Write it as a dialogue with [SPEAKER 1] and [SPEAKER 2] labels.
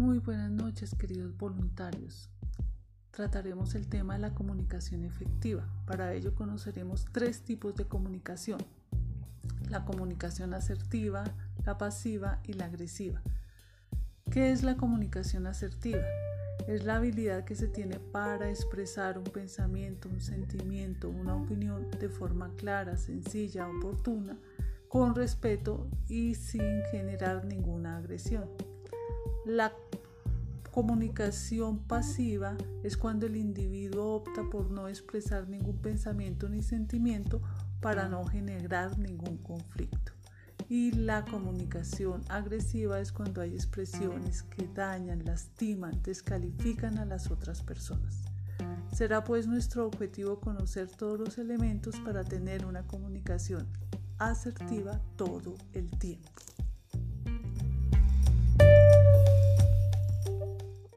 [SPEAKER 1] buenas noches, queridos voluntarios. Trataremos el tema de la comunicación efectiva. Para ello conoceremos tres tipos de comunicación. La comunicación asertiva, la pasiva y la agresiva. ¿Qué es la comunicación asertiva? Es la habilidad que se tiene para expresar un pensamiento, un sentimiento, una opinión de forma clara, sencilla, oportuna, con respeto y sin generar ninguna agresión. La comunicación pasiva es cuando el individuo opta por no expresar ningún pensamiento ni sentimiento para no generar ningún conflicto. Y la comunicación agresiva es cuando hay expresiones que dañan, lastiman, descalifican a las otras personas. Será pues nuestro objetivo conocer todos los elementos para tener una comunicación asertiva todo el tiempo.